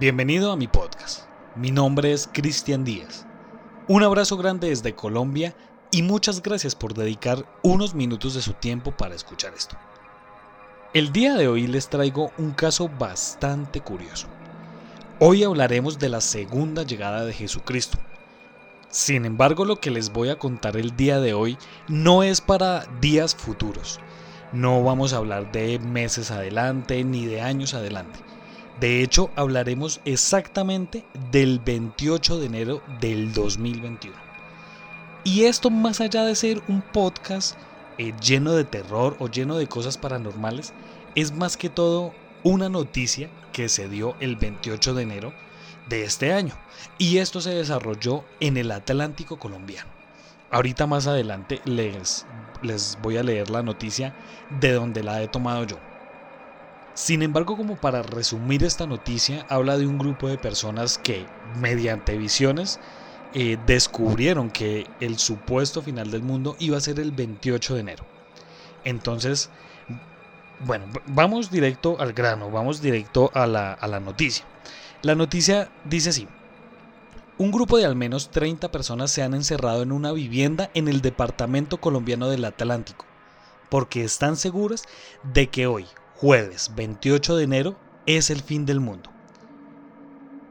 Bienvenido a mi podcast. Mi nombre es Cristian Díaz. Un abrazo grande desde Colombia y muchas gracias por dedicar unos minutos de su tiempo para escuchar esto. El día de hoy les traigo un caso bastante curioso. Hoy hablaremos de la segunda llegada de Jesucristo. Sin embargo, lo que les voy a contar el día de hoy no es para días futuros. No vamos a hablar de meses adelante ni de años adelante. De hecho, hablaremos exactamente del 28 de enero del 2021. Y esto más allá de ser un podcast eh, lleno de terror o lleno de cosas paranormales, es más que todo una noticia que se dio el 28 de enero de este año. Y esto se desarrolló en el Atlántico colombiano. Ahorita más adelante les, les voy a leer la noticia de donde la he tomado yo. Sin embargo, como para resumir esta noticia, habla de un grupo de personas que, mediante visiones, eh, descubrieron que el supuesto final del mundo iba a ser el 28 de enero. Entonces, bueno, vamos directo al grano, vamos directo a la, a la noticia. La noticia dice así. Un grupo de al menos 30 personas se han encerrado en una vivienda en el departamento colombiano del Atlántico, porque están seguras de que hoy, jueves 28 de enero, es el fin del mundo.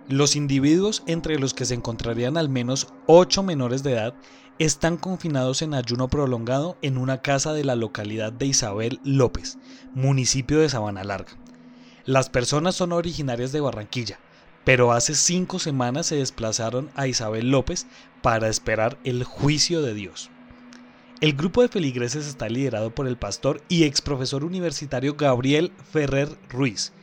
Los individuos entre los que se encontrarían al menos 8 menores de edad están confinados en ayuno prolongado en una casa de la localidad de Isabel López, municipio de Sabana Larga. Las personas son originarias de Barranquilla, pero hace cinco semanas se desplazaron a Isabel López para esperar el juicio de Dios. El grupo de feligreses está liderado por el pastor y ex profesor universitario Gabriel Ferrer Ruiz,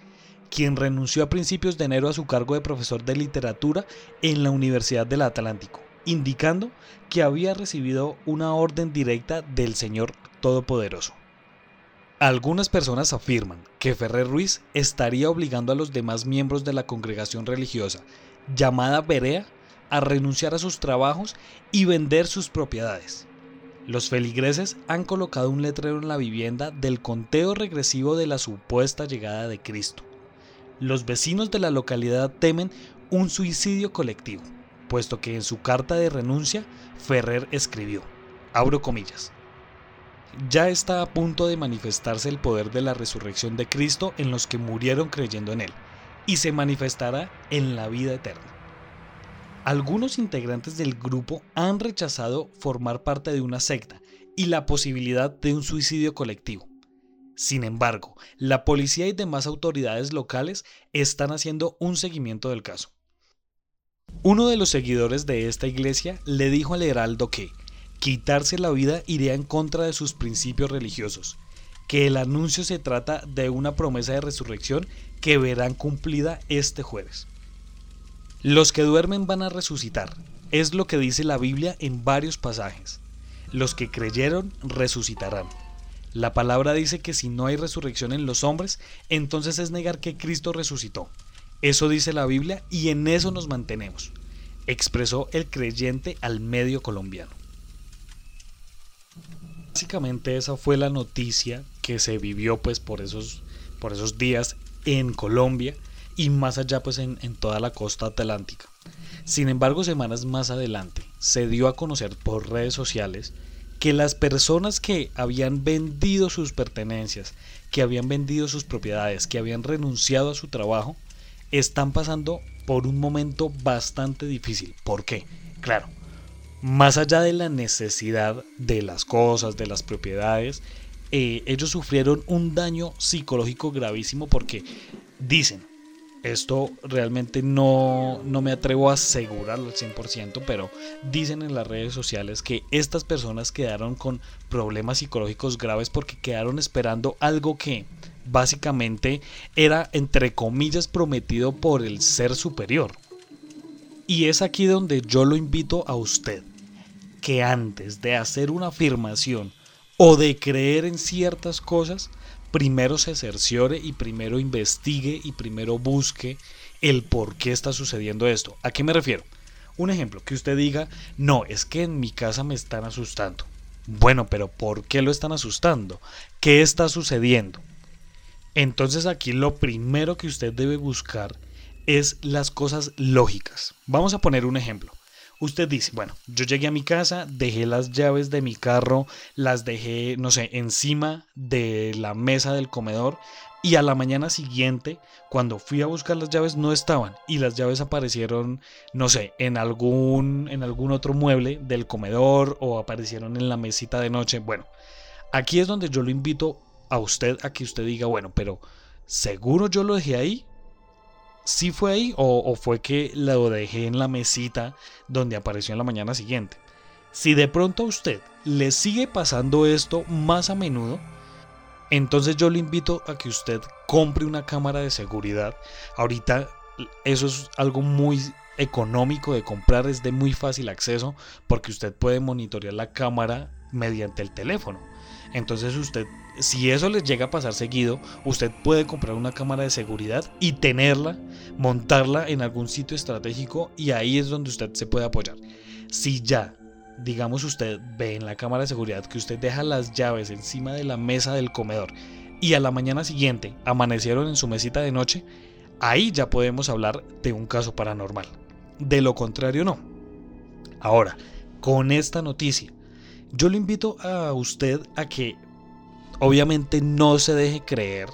quien renunció a principios de enero a su cargo de profesor de literatura en la Universidad del Atlántico, indicando que había recibido una orden directa del Señor Todopoderoso. Algunas personas afirman que Ferrer Ruiz estaría obligando a los demás miembros de la congregación religiosa, llamada Berea, a renunciar a sus trabajos y vender sus propiedades. Los feligreses han colocado un letrero en la vivienda del conteo regresivo de la supuesta llegada de Cristo. Los vecinos de la localidad temen un suicidio colectivo, puesto que en su carta de renuncia Ferrer escribió, abro comillas, ya está a punto de manifestarse el poder de la resurrección de Cristo en los que murieron creyendo en Él, y se manifestará en la vida eterna. Algunos integrantes del grupo han rechazado formar parte de una secta y la posibilidad de un suicidio colectivo. Sin embargo, la policía y demás autoridades locales están haciendo un seguimiento del caso. Uno de los seguidores de esta iglesia le dijo al heraldo que, quitarse la vida iría en contra de sus principios religiosos, que el anuncio se trata de una promesa de resurrección que verán cumplida este jueves. Los que duermen van a resucitar, es lo que dice la Biblia en varios pasajes. Los que creyeron resucitarán. La palabra dice que si no hay resurrección en los hombres, entonces es negar que Cristo resucitó. Eso dice la Biblia y en eso nos mantenemos, expresó el creyente al medio colombiano. Básicamente esa fue la noticia que se vivió pues por esos, por esos días en Colombia y más allá pues en, en toda la costa atlántica. Sin embargo, semanas más adelante se dio a conocer por redes sociales que las personas que habían vendido sus pertenencias, que habían vendido sus propiedades, que habían renunciado a su trabajo, están pasando por un momento bastante difícil. ¿Por qué? Claro, más allá de la necesidad de las cosas, de las propiedades, eh, ellos sufrieron un daño psicológico gravísimo porque dicen, esto realmente no, no me atrevo a asegurarlo al 100%, pero dicen en las redes sociales que estas personas quedaron con problemas psicológicos graves porque quedaron esperando algo que básicamente era, entre comillas, prometido por el ser superior. Y es aquí donde yo lo invito a usted, que antes de hacer una afirmación o de creer en ciertas cosas, primero se cerciore y primero investigue y primero busque el por qué está sucediendo esto. ¿A qué me refiero? Un ejemplo, que usted diga, no, es que en mi casa me están asustando. Bueno, pero ¿por qué lo están asustando? ¿Qué está sucediendo? Entonces aquí lo primero que usted debe buscar es las cosas lógicas. Vamos a poner un ejemplo. Usted dice, bueno, yo llegué a mi casa, dejé las llaves de mi carro, las dejé, no sé, encima de la mesa del comedor y a la mañana siguiente, cuando fui a buscar las llaves, no estaban y las llaves aparecieron, no sé, en algún, en algún otro mueble del comedor o aparecieron en la mesita de noche. Bueno, aquí es donde yo lo invito a usted a que usted diga, bueno, pero ¿seguro yo lo dejé ahí? ¿Sí fue ahí o, fue que lo dejé en la mesita donde apareció en la mañana siguiente? Si de pronto a usted le sigue pasando esto más a menudo, entonces yo le invito a que usted compre una cámara de seguridad. Ahorita eso es algo muy económico de comprar, es de muy fácil acceso porque usted puede monitorear la cámara mediante el teléfono. Entonces usted, si eso les llega a pasar seguido, usted puede comprar una cámara de seguridad y tenerla, montarla en algún sitio estratégico y ahí es donde usted se puede apoyar. Si ya, digamos usted ve en la cámara de seguridad que usted deja las llaves encima de la mesa del comedor y a la mañana siguiente amanecieron en su mesita de noche, ahí ya podemos hablar de un caso paranormal. De lo contrario no. Ahora, con esta noticia, yo le invito a usted a que obviamente no se deje creer,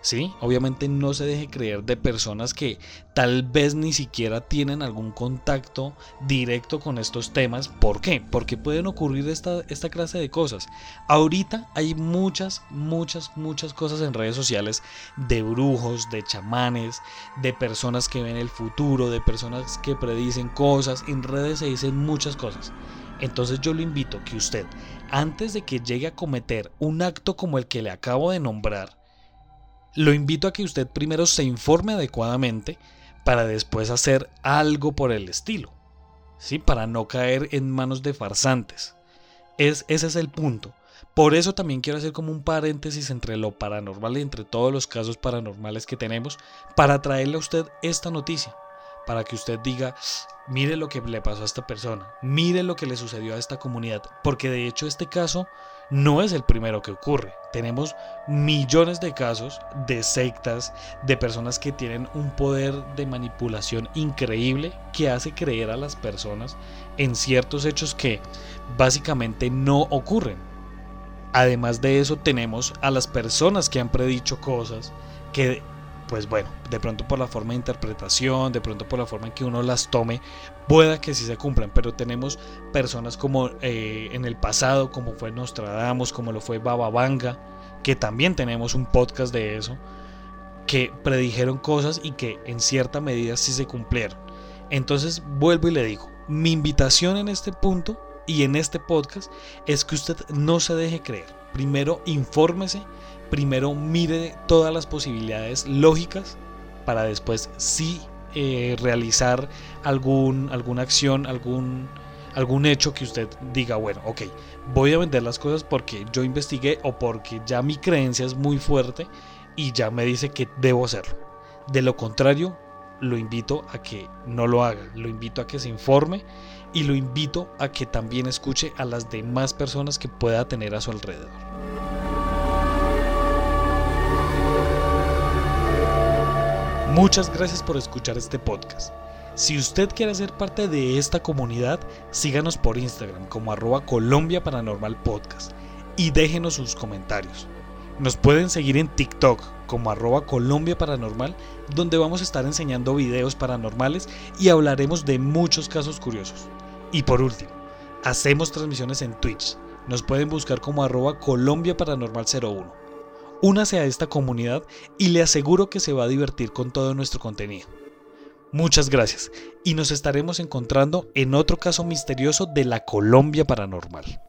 ¿sí? Obviamente no se deje creer de personas que tal vez ni siquiera tienen algún contacto directo con estos temas. ¿Por qué? Porque pueden ocurrir esta, esta clase de cosas. Ahorita hay muchas, muchas, muchas cosas en redes sociales de brujos, de chamanes, de personas que ven el futuro, de personas que predicen cosas. En redes se dicen muchas cosas. Entonces yo lo invito que usted, antes de que llegue a cometer un acto como el que le acabo de nombrar, lo invito a que usted primero se informe adecuadamente para después hacer algo por el estilo, ¿sí? Para no caer en manos de farsantes. Es, ese es el punto. Por eso también quiero hacer como un paréntesis entre lo paranormal y entre todos los casos paranormales que tenemos para traerle a usted esta noticia para que usted diga, mire lo que le pasó a esta persona, mire lo que le sucedió a esta comunidad, porque de hecho este caso no es el primero que ocurre. Tenemos millones de casos de sectas, de personas que tienen un poder de manipulación increíble que hace creer a las personas en ciertos hechos que básicamente no ocurren. Además de eso tenemos a las personas que han predicho cosas que pues bueno, de pronto por la forma de interpretación, de pronto por la forma en que uno las tome, pueda que sí se cumplan, pero tenemos personas como eh, en el pasado, como fue Nostradamus, como lo fue Baba Vanga, que también tenemos un podcast de eso, que predijeron cosas y que en cierta medida sí se cumplieron. Entonces vuelvo y le digo, mi invitación en este punto y en este podcast es que usted no se deje creer. Primero infórmese primero mire todas las posibilidades lógicas para después sí eh, realizar algún, alguna acción, algún, algún hecho que usted diga, bueno, ok, voy a vender las cosas porque yo investigué o porque ya mi creencia es muy fuerte y ya me dice que debo hacerlo. De lo contrario, lo invito a que no lo haga, lo invito a que se informe y lo invito a que también escuche a las demás personas que pueda tener a su alrededor. Muchas gracias por escuchar este podcast. Si usted quiere ser parte de esta comunidad, síganos por Instagram como arroba Colombia Paranormal Podcast y déjenos sus comentarios. Nos pueden seguir en TikTok como arroba Colombia Paranormal, donde vamos a estar enseñando videos paranormales y hablaremos de muchos casos curiosos. Y por último, hacemos transmisiones en Twitch. Nos pueden buscar como arroba Colombia Paranormal 01. Únase a esta comunidad y le aseguro que se va a divertir con todo nuestro contenido. Muchas gracias y nos estaremos encontrando en otro caso misterioso de la Colombia Paranormal.